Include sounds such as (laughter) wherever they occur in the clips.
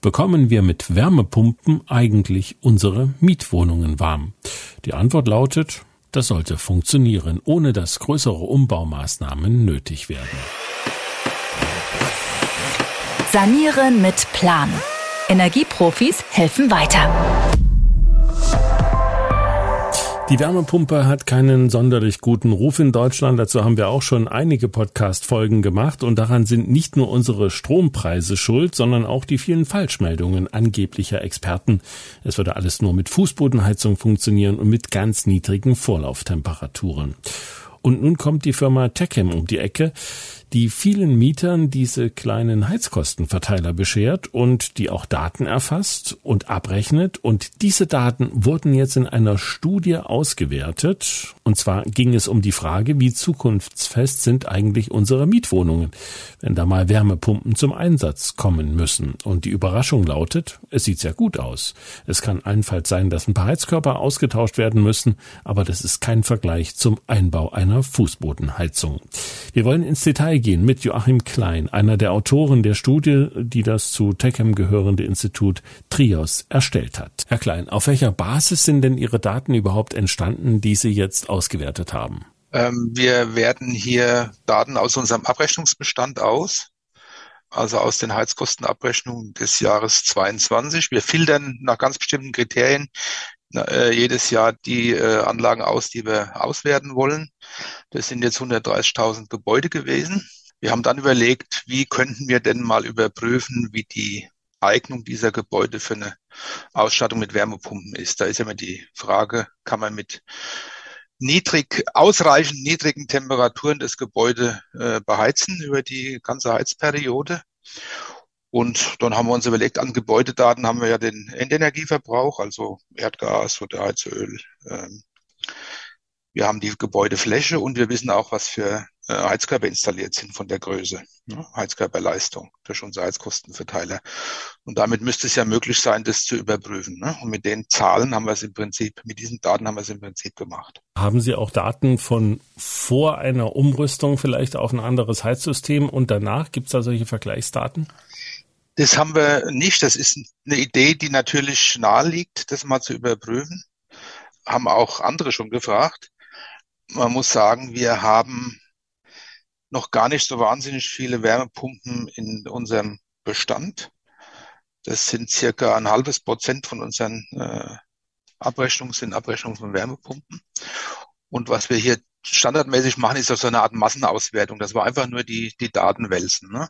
Bekommen wir mit Wärmepumpen eigentlich unsere Mietwohnungen warm? Die Antwort lautet, das sollte funktionieren, ohne dass größere Umbaumaßnahmen nötig werden. Sanieren mit Plan. Energieprofis helfen weiter. Die Wärmepumpe hat keinen sonderlich guten Ruf in Deutschland. Dazu haben wir auch schon einige Podcast-Folgen gemacht und daran sind nicht nur unsere Strompreise schuld, sondern auch die vielen Falschmeldungen angeblicher Experten. Es würde alles nur mit Fußbodenheizung funktionieren und mit ganz niedrigen Vorlauftemperaturen. Und nun kommt die Firma Techem um die Ecke, die vielen Mietern diese kleinen Heizkostenverteiler beschert und die auch Daten erfasst und abrechnet. Und diese Daten wurden jetzt in einer Studie ausgewertet. Und zwar ging es um die Frage, wie zukunftsfest sind eigentlich unsere Mietwohnungen, wenn da mal Wärmepumpen zum Einsatz kommen müssen. Und die Überraschung lautet, es sieht sehr gut aus. Es kann allenfalls sein, dass ein paar Heizkörper ausgetauscht werden müssen, aber das ist kein Vergleich zum Einbau einer Fußbodenheizung. Wir wollen ins Detail gehen mit Joachim Klein, einer der Autoren der Studie, die das zu Techem gehörende Institut Trios erstellt hat. Herr Klein, auf welcher Basis sind denn Ihre Daten überhaupt entstanden, die Sie jetzt ausgewertet haben? Ähm, wir werten hier Daten aus unserem Abrechnungsbestand aus, also aus den Heizkostenabrechnungen des Jahres 22. Wir filtern nach ganz bestimmten Kriterien äh, jedes Jahr die äh, Anlagen aus, die wir auswerten wollen. Das sind jetzt 130.000 Gebäude gewesen. Wir haben dann überlegt, wie könnten wir denn mal überprüfen, wie die Eignung dieser Gebäude für eine Ausstattung mit Wärmepumpen ist. Da ist ja immer die Frage, kann man mit niedrig, ausreichend niedrigen Temperaturen das Gebäude äh, beheizen über die ganze Heizperiode? Und dann haben wir uns überlegt, an Gebäudedaten haben wir ja den Endenergieverbrauch, also Erdgas oder Heizöl. Ähm, wir haben die Gebäudefläche und wir wissen auch, was für äh, Heizkörper installiert sind von der Größe, ne? Heizkörperleistung durch unser Heizkostenverteiler. Und damit müsste es ja möglich sein, das zu überprüfen. Ne? Und mit den Zahlen haben wir es im Prinzip, mit diesen Daten haben wir es im Prinzip gemacht. Haben Sie auch Daten von vor einer Umrüstung vielleicht auf ein anderes Heizsystem und danach? Gibt es da solche Vergleichsdaten? Das haben wir nicht. Das ist eine Idee, die natürlich nahe liegt, das mal zu überprüfen. Haben auch andere schon gefragt. Man muss sagen, wir haben noch gar nicht so wahnsinnig viele Wärmepumpen in unserem Bestand. Das sind circa ein halbes Prozent von unseren äh, Abrechnungen, sind Abrechnungen von Wärmepumpen. Und was wir hier standardmäßig machen, ist so eine Art Massenauswertung. Das war einfach nur die, die Daten wälzen. Ne?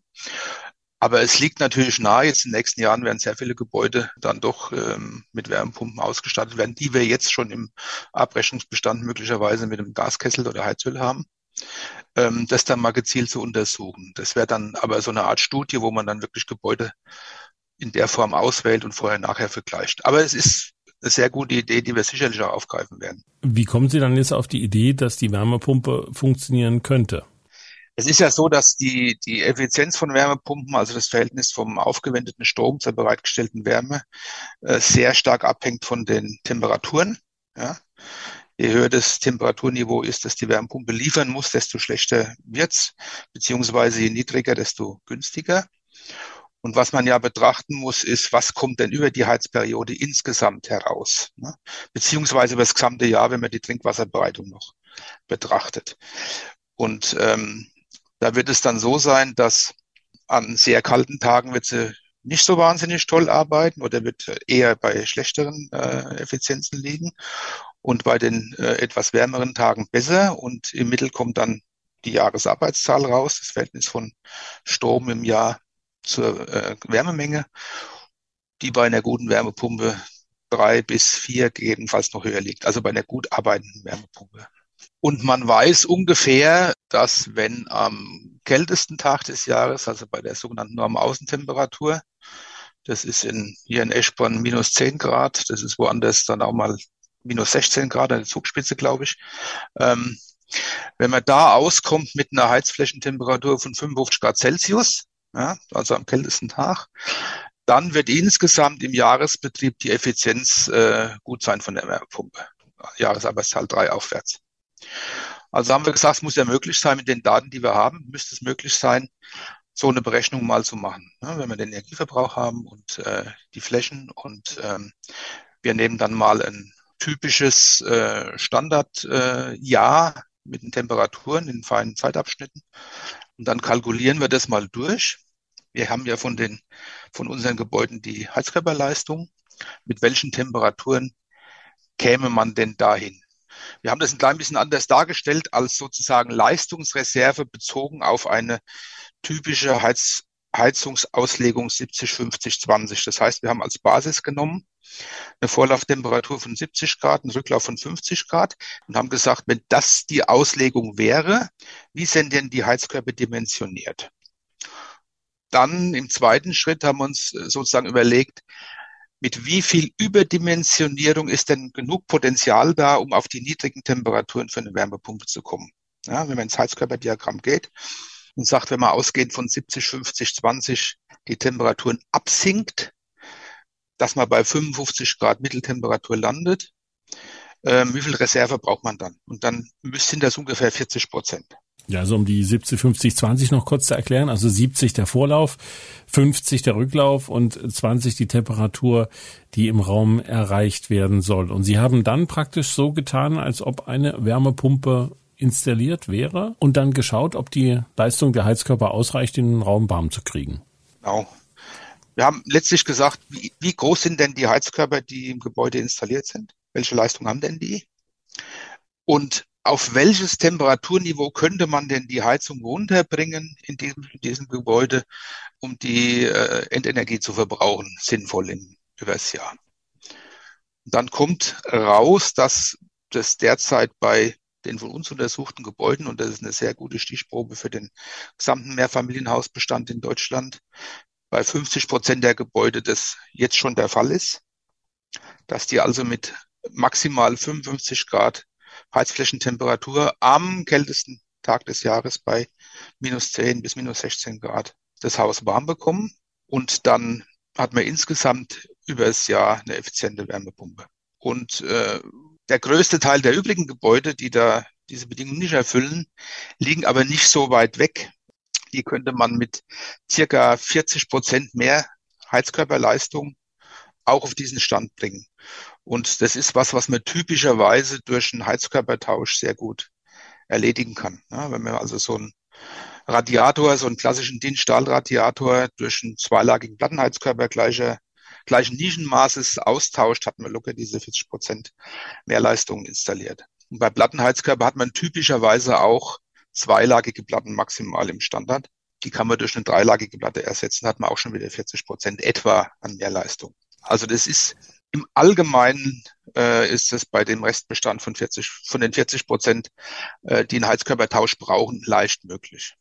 Aber es liegt natürlich nahe, jetzt in den nächsten Jahren werden sehr viele Gebäude dann doch ähm, mit Wärmepumpen ausgestattet werden, die wir jetzt schon im Abrechnungsbestand möglicherweise mit einem Gaskessel oder Heizöl haben, ähm, das dann mal gezielt zu untersuchen. Das wäre dann aber so eine Art Studie, wo man dann wirklich Gebäude in der Form auswählt und vorher nachher vergleicht. Aber es ist eine sehr gute Idee, die wir sicherlich auch aufgreifen werden. Wie kommen Sie dann jetzt auf die Idee, dass die Wärmepumpe funktionieren könnte? Es ist ja so, dass die, die Effizienz von Wärmepumpen, also das Verhältnis vom aufgewendeten Strom zur bereitgestellten Wärme, äh, sehr stark abhängt von den Temperaturen. Ja. Je höher das Temperaturniveau ist, das die Wärmepumpe liefern muss, desto schlechter wird's, beziehungsweise je niedriger, desto günstiger. Und was man ja betrachten muss, ist, was kommt denn über die Heizperiode insgesamt heraus, ne? beziehungsweise über das gesamte Jahr, wenn man die Trinkwasserbereitung noch betrachtet. Und ähm, da wird es dann so sein, dass an sehr kalten Tagen wird sie nicht so wahnsinnig toll arbeiten oder wird eher bei schlechteren äh, Effizienzen liegen und bei den äh, etwas wärmeren Tagen besser und im Mittel kommt dann die Jahresarbeitszahl raus, das Verhältnis von Strom im Jahr zur äh, Wärmemenge, die bei einer guten Wärmepumpe drei bis vier gegebenenfalls noch höher liegt, also bei einer gut arbeitenden Wärmepumpe. Und man weiß ungefähr, dass wenn am kältesten Tag des Jahres, also bei der sogenannten Normaußentemperatur, das ist in, hier in Eschborn minus 10 Grad, das ist woanders dann auch mal minus 16 Grad an der Zugspitze, glaube ich. Ähm, wenn man da auskommt mit einer Heizflächentemperatur von 55 Grad Celsius, ja, also am kältesten Tag, dann wird insgesamt im Jahresbetrieb die Effizienz äh, gut sein von der Wärmepumpe. Jahresarbeitszahl 3 aufwärts. Also haben wir gesagt, es muss ja möglich sein mit den Daten, die wir haben, müsste es möglich sein, so eine Berechnung mal zu machen. Ne? Wenn wir den Energieverbrauch haben und äh, die Flächen und ähm, wir nehmen dann mal ein typisches äh, Standardjahr äh, mit den Temperaturen in feinen Zeitabschnitten und dann kalkulieren wir das mal durch. Wir haben ja von den von unseren Gebäuden die Heizkörperleistung. Mit welchen Temperaturen käme man denn dahin? Wir haben das ein klein bisschen anders dargestellt als sozusagen Leistungsreserve bezogen auf eine typische Heiz Heizungsauslegung 70, 50, 20. Das heißt, wir haben als Basis genommen eine Vorlauftemperatur von 70 Grad, einen Rücklauf von 50 Grad und haben gesagt, wenn das die Auslegung wäre, wie sind denn die Heizkörper dimensioniert? Dann im zweiten Schritt haben wir uns sozusagen überlegt, mit wie viel Überdimensionierung ist denn genug Potenzial da, um auf die niedrigen Temperaturen für eine Wärmepumpe zu kommen? Ja, wenn man ins Heizkörperdiagramm geht, und sagt, wenn man ausgehend von 70, 50, 20 die Temperaturen absinkt, dass man bei 55 Grad Mitteltemperatur landet, ähm, wie viel Reserve braucht man dann? Und dann müssten das ungefähr 40 Prozent. Ja, also um die 70, 50, 20 noch kurz zu erklären. Also 70 der Vorlauf, 50 der Rücklauf und 20 die Temperatur, die im Raum erreicht werden soll. Und Sie haben dann praktisch so getan, als ob eine Wärmepumpe installiert wäre und dann geschaut, ob die Leistung der Heizkörper ausreicht, den Raum warm zu kriegen. Genau. Wir haben letztlich gesagt, wie, wie groß sind denn die Heizkörper, die im Gebäude installiert sind? Welche Leistung haben denn die? Und auf welches Temperaturniveau könnte man denn die Heizung runterbringen in diesem, in diesem Gebäude, um die äh, Endenergie zu verbrauchen, sinnvoll in, übers Jahr? Und dann kommt raus, dass das derzeit bei den von uns untersuchten Gebäuden, und das ist eine sehr gute Stichprobe für den gesamten Mehrfamilienhausbestand in Deutschland, bei 50 Prozent der Gebäude das jetzt schon der Fall ist, dass die also mit maximal 55 Grad Heizflächentemperatur am kältesten Tag des Jahres bei minus 10 bis minus 16 Grad das Haus warm bekommen. Und dann hat man insgesamt über das Jahr eine effiziente Wärmepumpe. Und äh, der größte Teil der übrigen Gebäude, die da diese Bedingungen nicht erfüllen, liegen aber nicht so weit weg. Die könnte man mit circa 40 Prozent mehr Heizkörperleistung auch auf diesen Stand bringen. Und das ist was, was man typischerweise durch einen Heizkörpertausch sehr gut erledigen kann. Ja, wenn man also so einen Radiator, so einen klassischen DIN-Stahlradiator durch einen zweilagigen Plattenheizkörper gleicher gleichen Nischenmaßes austauscht, hat man locker diese 40 Prozent Mehrleistung installiert. Und bei Plattenheizkörper hat man typischerweise auch zweilagige Platten maximal im Standard. Die kann man durch eine dreilagige Platte ersetzen, hat man auch schon wieder 40 Prozent etwa an Mehrleistung. Also das ist im Allgemeinen äh, ist es bei dem Restbestand von 40, von den 40 Prozent, äh, die einen Heizkörpertausch brauchen, leicht möglich.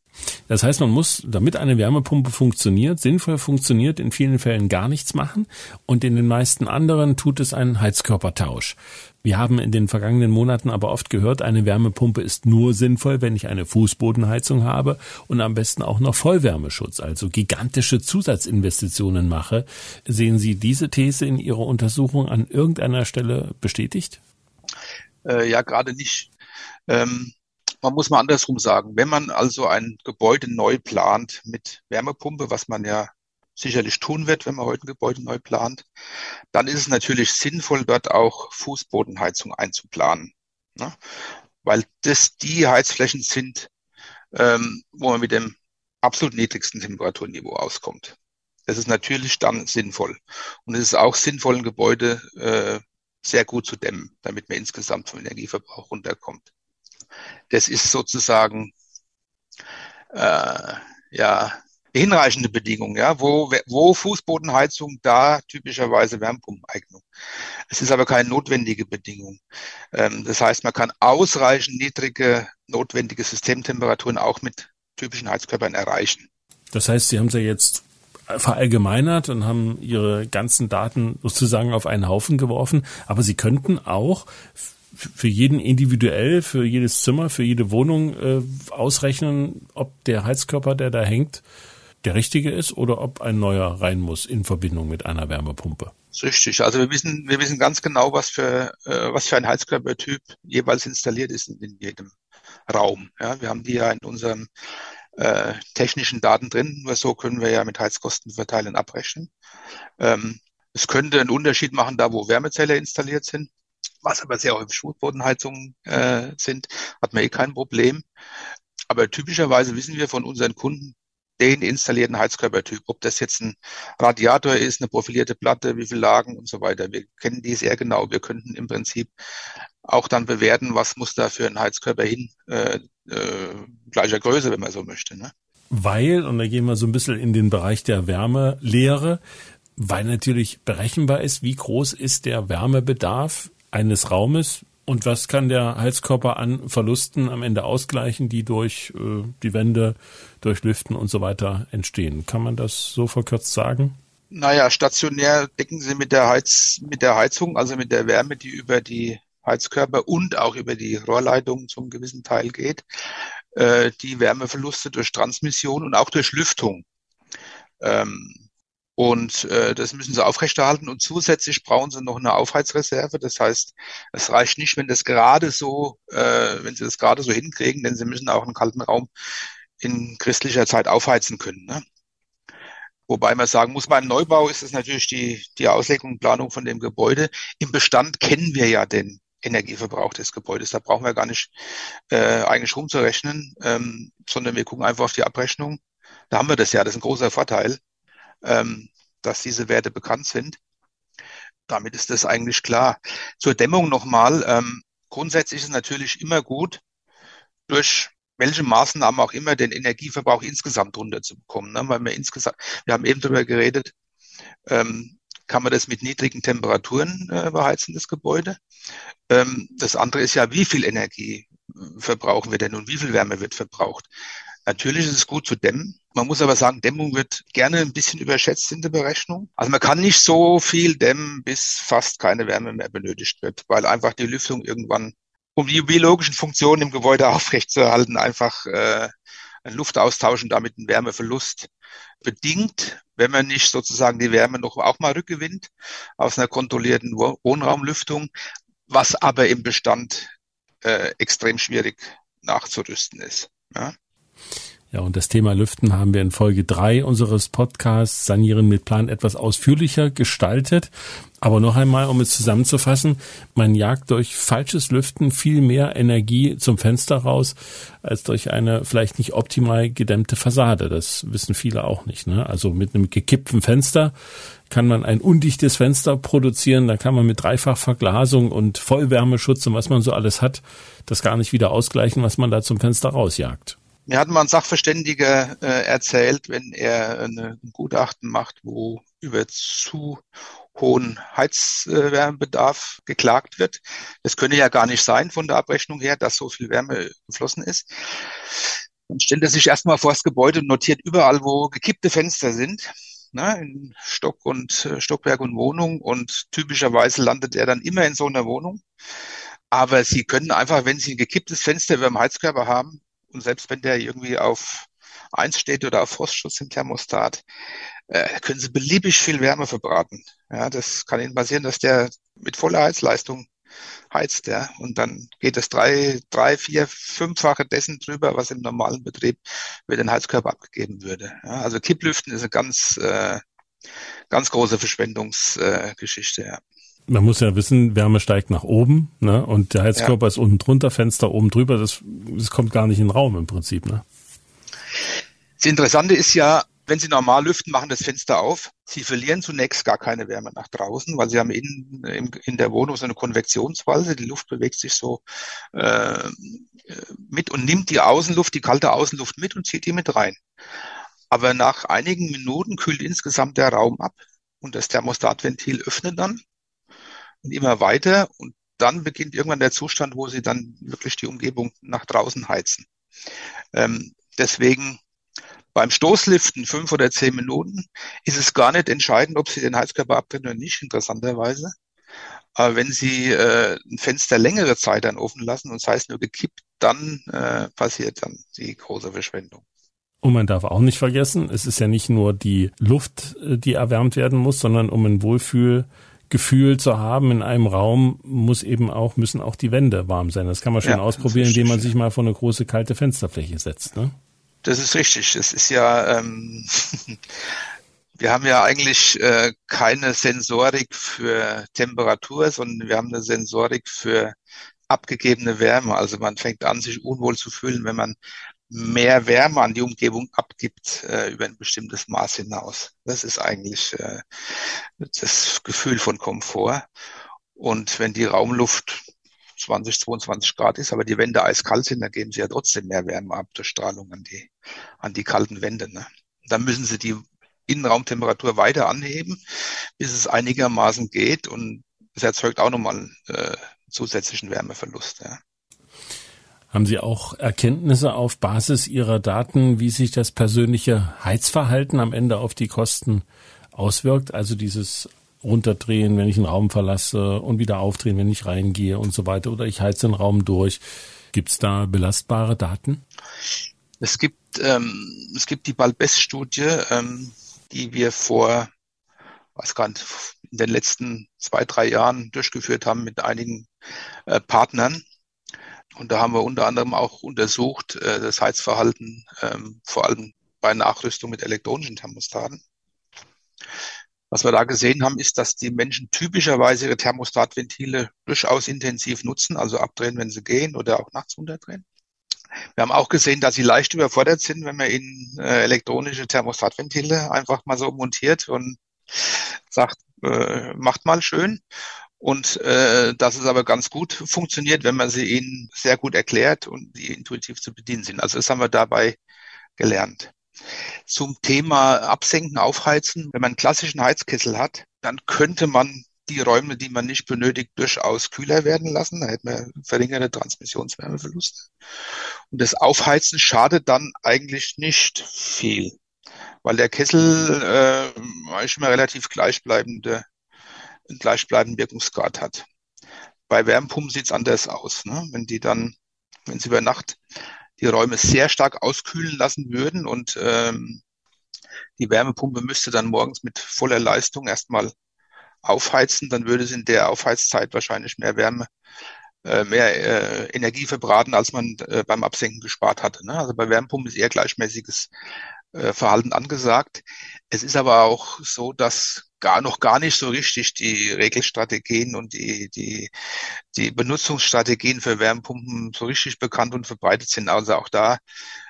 Das heißt, man muss, damit eine Wärmepumpe funktioniert, sinnvoll funktioniert, in vielen Fällen gar nichts machen und in den meisten anderen tut es einen Heizkörpertausch. Wir haben in den vergangenen Monaten aber oft gehört, eine Wärmepumpe ist nur sinnvoll, wenn ich eine Fußbodenheizung habe und am besten auch noch Vollwärmeschutz, also gigantische Zusatzinvestitionen mache. Sehen Sie diese These in Ihrer Untersuchung an irgendeiner Stelle bestätigt? Äh, ja, gerade nicht. Ähm man muss mal andersrum sagen. Wenn man also ein Gebäude neu plant mit Wärmepumpe, was man ja sicherlich tun wird, wenn man heute ein Gebäude neu plant, dann ist es natürlich sinnvoll, dort auch Fußbodenheizung einzuplanen. Ne? Weil das die Heizflächen sind, ähm, wo man mit dem absolut niedrigsten Temperaturniveau auskommt. Das ist natürlich dann sinnvoll. Und es ist auch sinnvoll, ein Gebäude äh, sehr gut zu dämmen, damit man insgesamt vom Energieverbrauch runterkommt. Das ist sozusagen äh, ja hinreichende Bedingungen, ja, wo, wo Fußbodenheizung, da typischerweise Wärmepumpeneignung. Es ist aber keine notwendige Bedingung. Ähm, das heißt, man kann ausreichend niedrige notwendige Systemtemperaturen auch mit typischen Heizkörpern erreichen. Das heißt, Sie haben ja jetzt verallgemeinert und haben Ihre ganzen Daten sozusagen auf einen Haufen geworfen, aber Sie könnten auch für jeden individuell, für jedes Zimmer, für jede Wohnung äh, ausrechnen, ob der Heizkörper, der da hängt, der richtige ist oder ob ein neuer rein muss in Verbindung mit einer Wärmepumpe. Richtig. Also wir wissen, wir wissen ganz genau, was für, äh, was für ein Heizkörpertyp jeweils installiert ist in, jedem Raum. Ja, wir haben die ja in unserem äh, technischen Daten drin. Nur so können wir ja mit Heizkostenverteilen abrechnen. Ähm, es könnte einen Unterschied machen, da wo Wärmezähler installiert sind, was aber sehr häufig Fußbodenheizungen äh, sind, hat man eh kein Problem. Aber typischerweise wissen wir von unseren Kunden, den installierten Heizkörpertyp, ob das jetzt ein Radiator ist, eine profilierte Platte, wie viele Lagen und so weiter. Wir kennen die sehr genau. Wir könnten im Prinzip auch dann bewerten, was muss da für ein Heizkörper hin, äh, äh, gleicher Größe, wenn man so möchte. Ne? Weil, und da gehen wir so ein bisschen in den Bereich der Wärmelehre, weil natürlich berechenbar ist, wie groß ist der Wärmebedarf eines Raumes und was kann der Heizkörper an Verlusten am Ende ausgleichen, die durch äh, die Wände, durch Lüften und so weiter entstehen? Kann man das so verkürzt sagen? Naja, stationär decken sie mit der Heiz, mit der Heizung, also mit der Wärme, die über die Heizkörper und auch über die Rohrleitung zum gewissen Teil geht, äh, die Wärmeverluste durch Transmission und auch durch Lüftung. Ähm, und äh, das müssen sie aufrechterhalten. Und zusätzlich brauchen sie noch eine Aufheizreserve. Das heißt, es reicht nicht, wenn das gerade so, äh, wenn sie das gerade so hinkriegen, denn sie müssen auch einen kalten Raum in christlicher Zeit aufheizen können. Ne? Wobei man sagen muss, beim Neubau ist es natürlich die, die Auslegung und Planung von dem Gebäude. Im Bestand kennen wir ja den Energieverbrauch des Gebäudes. Da brauchen wir gar nicht äh, eigentlich rumzurechnen, ähm, sondern wir gucken einfach auf die Abrechnung. Da haben wir das ja, das ist ein großer Vorteil ähm, dass diese Werte bekannt sind. Damit ist das eigentlich klar. Zur Dämmung nochmal. Ähm, grundsätzlich ist es natürlich immer gut, durch welche Maßnahmen auch immer den Energieverbrauch insgesamt runterzubekommen. Ne? Weil wir insgesamt, wir haben eben darüber geredet, ähm, kann man das mit niedrigen Temperaturen äh, beheizen, das Gebäude. Ähm, das andere ist ja, wie viel Energie verbrauchen wir denn und wie viel Wärme wird verbraucht. Natürlich ist es gut zu dämmen. Man muss aber sagen, Dämmung wird gerne ein bisschen überschätzt in der Berechnung. Also man kann nicht so viel dämmen, bis fast keine Wärme mehr benötigt wird, weil einfach die Lüftung irgendwann, um die biologischen Funktionen im Gebäude (laughs) aufrechtzuerhalten, einfach äh, ein Luftaustausch und damit einen Wärmeverlust bedingt, wenn man nicht sozusagen die Wärme noch auch mal rückgewinnt aus einer kontrollierten Wohnraumlüftung, was aber im Bestand äh, extrem schwierig nachzurüsten ist. Ja? Ja, und das Thema Lüften haben wir in Folge drei unseres Podcasts Sanieren mit Plan etwas ausführlicher gestaltet. Aber noch einmal, um es zusammenzufassen, man jagt durch falsches Lüften viel mehr Energie zum Fenster raus, als durch eine vielleicht nicht optimal gedämmte Fassade. Das wissen viele auch nicht. Ne? Also mit einem gekippten Fenster kann man ein undichtes Fenster produzieren, da kann man mit Dreifachverglasung und Vollwärmeschutz und was man so alles hat, das gar nicht wieder ausgleichen, was man da zum Fenster rausjagt. Mir hat mal ein Sachverständiger äh, erzählt, wenn er eine, ein Gutachten macht, wo über zu hohen Heizwärmebedarf geklagt wird. Das könne ja gar nicht sein von der Abrechnung her, dass so viel Wärme geflossen ist. Dann stellt er sich erstmal vor das Gebäude und notiert überall, wo gekippte Fenster sind, ne, in Stock und äh, Stockwerk und Wohnung und typischerweise landet er dann immer in so einer Wohnung. Aber Sie können einfach, wenn Sie ein gekipptes Fenster über dem Heizkörper haben, und selbst wenn der irgendwie auf eins steht oder auf Frostschutz im Thermostat, äh, können Sie beliebig viel Wärme verbraten. Ja, das kann Ihnen passieren, dass der mit voller Heizleistung heizt, ja, und dann geht es drei, drei, vier, fünffache dessen drüber, was im normalen Betrieb über den Heizkörper abgegeben würde. Ja, also Kipplüften ist eine ganz, äh, ganz große Verschwendungsgeschichte, äh, ja man muss ja wissen, Wärme steigt nach oben, ne? Und der Heizkörper ja. ist unten drunter, Fenster oben drüber. Das, das kommt gar nicht in den Raum im Prinzip, ne? Das Interessante ist ja, wenn Sie normal lüften, machen das Fenster auf. Sie verlieren zunächst gar keine Wärme nach draußen, weil Sie haben in, in, in der Wohnung so eine Konvektionswalze. Die Luft bewegt sich so äh, mit und nimmt die Außenluft, die kalte Außenluft mit und zieht die mit rein. Aber nach einigen Minuten kühlt insgesamt der Raum ab und das Thermostatventil öffnet dann und immer weiter und dann beginnt irgendwann der Zustand, wo sie dann wirklich die Umgebung nach draußen heizen. Ähm, deswegen beim Stoßliften fünf oder zehn Minuten ist es gar nicht entscheidend, ob Sie den Heizkörper abdrehen oder nicht, interessanterweise. Aber wenn Sie äh, ein Fenster längere Zeit dann offen lassen und es das heißt nur gekippt, dann äh, passiert dann die große Verschwendung. Und man darf auch nicht vergessen, es ist ja nicht nur die Luft, äh, die erwärmt werden muss, sondern um ein Wohlfühl Gefühl zu haben in einem Raum, muss eben auch, müssen auch die Wände warm sein. Das kann man schon ja, ausprobieren, indem man sich mal vor eine große kalte Fensterfläche setzt. Ne? Das ist richtig. Es ist ja, ähm, (laughs) wir haben ja eigentlich äh, keine Sensorik für Temperatur, sondern wir haben eine Sensorik für abgegebene Wärme. Also man fängt an, sich unwohl zu fühlen, wenn man mehr Wärme an die Umgebung abgibt äh, über ein bestimmtes Maß hinaus. Das ist eigentlich äh, das Gefühl von Komfort. Und wenn die Raumluft 20, 22 Grad ist, aber die Wände eiskalt sind, dann geben sie ja trotzdem mehr Wärme ab durch Strahlung an die, an die kalten Wände. Ne? Dann müssen sie die Innenraumtemperatur weiter anheben, bis es einigermaßen geht und es erzeugt auch nochmal äh, zusätzlichen Wärmeverlust. Ja. Haben Sie auch Erkenntnisse auf Basis Ihrer Daten, wie sich das persönliche Heizverhalten am Ende auf die Kosten auswirkt? Also dieses runterdrehen, wenn ich einen Raum verlasse und wieder aufdrehen, wenn ich reingehe und so weiter. Oder ich heize den Raum durch. Gibt es da belastbare Daten? Es gibt, ähm, es gibt die Balbess-Studie, ähm, die wir vor, was gar nicht, in den letzten zwei, drei Jahren durchgeführt haben mit einigen äh, Partnern. Und da haben wir unter anderem auch untersucht äh, das Heizverhalten, ähm, vor allem bei Nachrüstung mit elektronischen Thermostaten. Was wir da gesehen haben, ist, dass die Menschen typischerweise ihre Thermostatventile durchaus intensiv nutzen, also abdrehen, wenn sie gehen oder auch nachts runterdrehen. Wir haben auch gesehen, dass sie leicht überfordert sind, wenn man ihnen äh, elektronische Thermostatventile einfach mal so montiert und sagt, äh, macht mal schön. Und äh, dass es aber ganz gut funktioniert, wenn man sie ihnen sehr gut erklärt und die intuitiv zu bedienen sind. Also das haben wir dabei gelernt. Zum Thema Absenken, Aufheizen. Wenn man einen klassischen Heizkessel hat, dann könnte man die Räume, die man nicht benötigt, durchaus kühler werden lassen. Da hätte man verringerte Transmissionswärmeverluste. Und das Aufheizen schadet dann eigentlich nicht viel, weil der Kessel äh, eigentlich immer relativ gleichbleibende, gleichbleibenden Wirkungsgrad hat. Bei Wärmepumpen sieht es anders aus. Ne? Wenn die dann, wenn sie über Nacht die Räume sehr stark auskühlen lassen würden und ähm, die Wärmepumpe müsste dann morgens mit voller Leistung erstmal aufheizen, dann würde es in der Aufheizzeit wahrscheinlich mehr Wärme, äh, mehr äh, Energie verbraten, als man äh, beim Absenken gespart hatte. Ne? Also bei Wärmepumpen ist eher gleichmäßiges äh, Verhalten angesagt. Es ist aber auch so, dass gar noch gar nicht so richtig die Regelstrategien und die, die, die Benutzungsstrategien für Wärmepumpen so richtig bekannt und verbreitet sind. Also auch da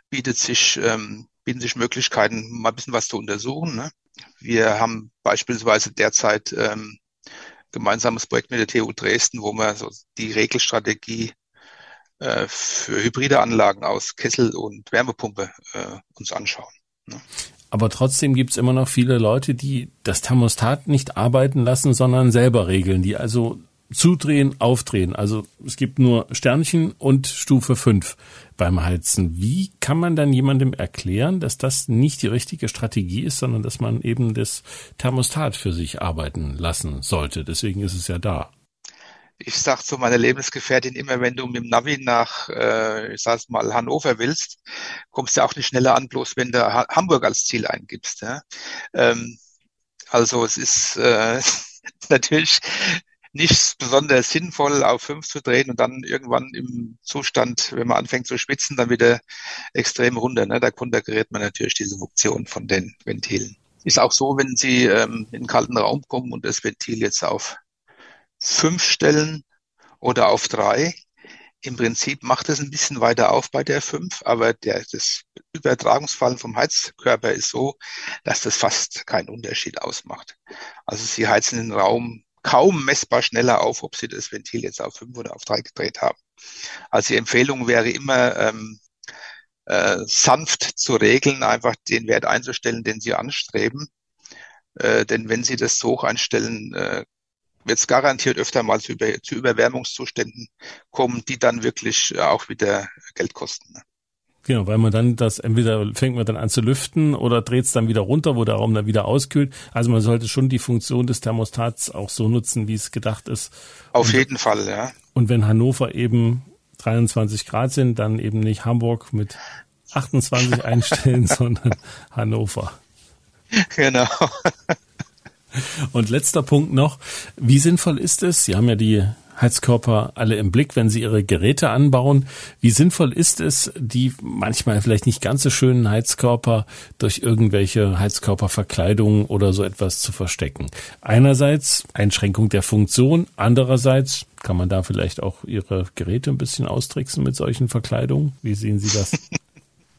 bietet sich, ähm, bieten sich Möglichkeiten, mal ein bisschen was zu untersuchen. Ne? Wir haben beispielsweise derzeit ähm, gemeinsames Projekt mit der TU Dresden, wo wir so die Regelstrategie äh, für hybride Anlagen aus Kessel und Wärmepumpe äh, uns anschauen. Ne? Aber trotzdem gibt's immer noch viele Leute, die das Thermostat nicht arbeiten lassen, sondern selber regeln, die also zudrehen, aufdrehen. Also es gibt nur Sternchen und Stufe 5 beim Heizen. Wie kann man dann jemandem erklären, dass das nicht die richtige Strategie ist, sondern dass man eben das Thermostat für sich arbeiten lassen sollte? Deswegen ist es ja da ich sag zu meiner Lebensgefährtin immer, wenn du mit dem Navi nach, äh, ich sag's mal, Hannover willst, kommst du auch nicht schneller an, bloß wenn du ha Hamburg als Ziel eingibst. Ja? Ähm, also es ist äh, (laughs) natürlich nicht besonders sinnvoll, auf fünf zu drehen und dann irgendwann im Zustand, wenn man anfängt zu schwitzen, dann wieder extrem runter. Ne? Da konterkariert man natürlich diese Funktion von den Ventilen. Ist auch so, wenn Sie ähm, in einen kalten Raum kommen und das Ventil jetzt auf fünf Stellen oder auf drei. Im Prinzip macht es ein bisschen weiter auf bei der fünf, aber der, das Übertragungsfallen vom Heizkörper ist so, dass das fast keinen Unterschied ausmacht. Also Sie heizen den Raum kaum messbar schneller auf, ob Sie das Ventil jetzt auf fünf oder auf drei gedreht haben. Also die Empfehlung wäre immer, ähm, äh, sanft zu regeln, einfach den Wert einzustellen, den Sie anstreben. Äh, denn wenn Sie das so hoch einstellen, äh, wird es garantiert öfter mal zu, Über zu Überwärmungszuständen kommen, die dann wirklich äh, auch wieder Geld kosten. Ne? Genau, weil man dann das entweder fängt man dann an zu lüften oder dreht es dann wieder runter, wo der Raum dann wieder auskühlt. Also man sollte schon die Funktion des Thermostats auch so nutzen, wie es gedacht ist. Auf und, jeden Fall, ja. Und wenn Hannover eben 23 Grad sind, dann eben nicht Hamburg mit 28 (laughs) einstellen, sondern Hannover. Genau. Und letzter Punkt noch. Wie sinnvoll ist es? Sie haben ja die Heizkörper alle im Blick, wenn Sie Ihre Geräte anbauen. Wie sinnvoll ist es, die manchmal vielleicht nicht ganz so schönen Heizkörper durch irgendwelche Heizkörperverkleidungen oder so etwas zu verstecken? Einerseits Einschränkung der Funktion, andererseits kann man da vielleicht auch Ihre Geräte ein bisschen austricksen mit solchen Verkleidungen? Wie sehen Sie das? (laughs)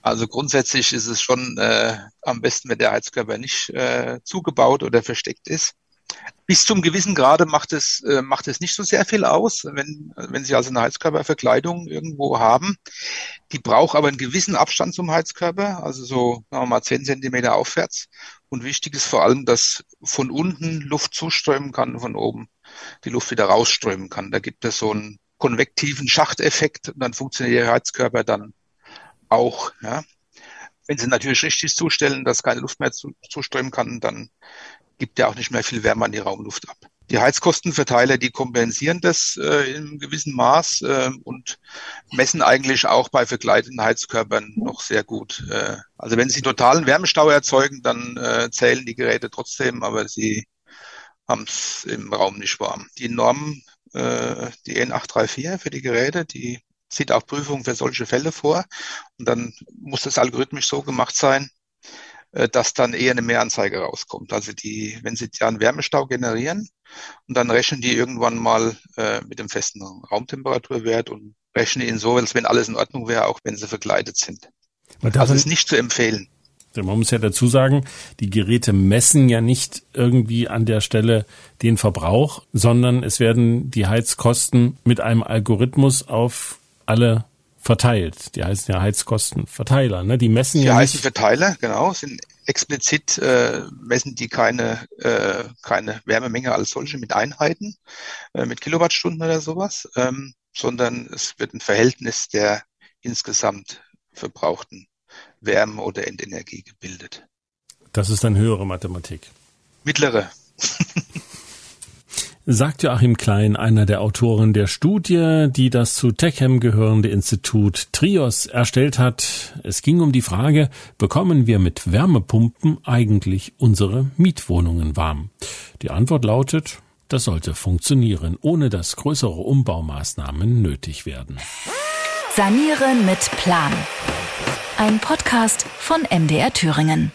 Also grundsätzlich ist es schon äh, am besten, wenn der Heizkörper nicht äh, zugebaut oder versteckt ist. Bis zum gewissen Grade macht es, äh, macht es nicht so sehr viel aus, wenn, wenn Sie also eine Heizkörperverkleidung irgendwo haben. Die braucht aber einen gewissen Abstand zum Heizkörper, also so sagen wir mal zehn Zentimeter aufwärts. Und wichtig ist vor allem, dass von unten Luft zuströmen kann, von oben die Luft wieder rausströmen kann. Da gibt es so einen konvektiven Schachteffekt und dann funktioniert der Heizkörper dann auch. Ja. Wenn Sie natürlich richtig zustellen, dass keine Luft mehr zuströmen kann, dann gibt ja auch nicht mehr viel Wärme an die Raumluft ab. Die Heizkostenverteiler, die kompensieren das äh, in gewissem Maß äh, und messen eigentlich auch bei verkleideten Heizkörpern noch sehr gut. Äh, also wenn sie totalen Wärmestau erzeugen, dann äh, zählen die Geräte trotzdem, aber sie haben es im Raum nicht warm. Die Norm, äh, die N834 für die Geräte, die sieht auch Prüfungen für solche Fälle vor. Und dann muss das algorithmisch so gemacht sein, äh, dass dann eher eine Mehranzeige rauskommt. Also die, wenn Sie ja einen Wärmestau generieren und dann rechnen die irgendwann mal äh, mit dem festen Raumtemperaturwert und rechnen ihn so, als wenn alles in Ordnung wäre, auch wenn sie verkleidet sind. Also ist nicht zu empfehlen. Man muss ja dazu sagen, die Geräte messen ja nicht irgendwie an der Stelle den Verbrauch, sondern es werden die Heizkosten mit einem Algorithmus auf alle verteilt. Die heißen ja Heizkostenverteiler. Ne? Die messen die ja. Die heißen Verteiler, genau, sind explizit äh, messen die keine, äh, keine Wärmemenge als solche mit Einheiten, äh, mit Kilowattstunden oder sowas, ähm, sondern es wird ein Verhältnis der insgesamt verbrauchten Wärme oder Endenergie gebildet. Das ist dann höhere Mathematik. Mittlere. (laughs) sagt Joachim Klein, einer der Autoren der Studie, die das zu Techem gehörende Institut Trios erstellt hat. Es ging um die Frage, bekommen wir mit Wärmepumpen eigentlich unsere Mietwohnungen warm? Die Antwort lautet, das sollte funktionieren, ohne dass größere Umbaumaßnahmen nötig werden. Sanieren mit Plan. Ein Podcast von MDR Thüringen.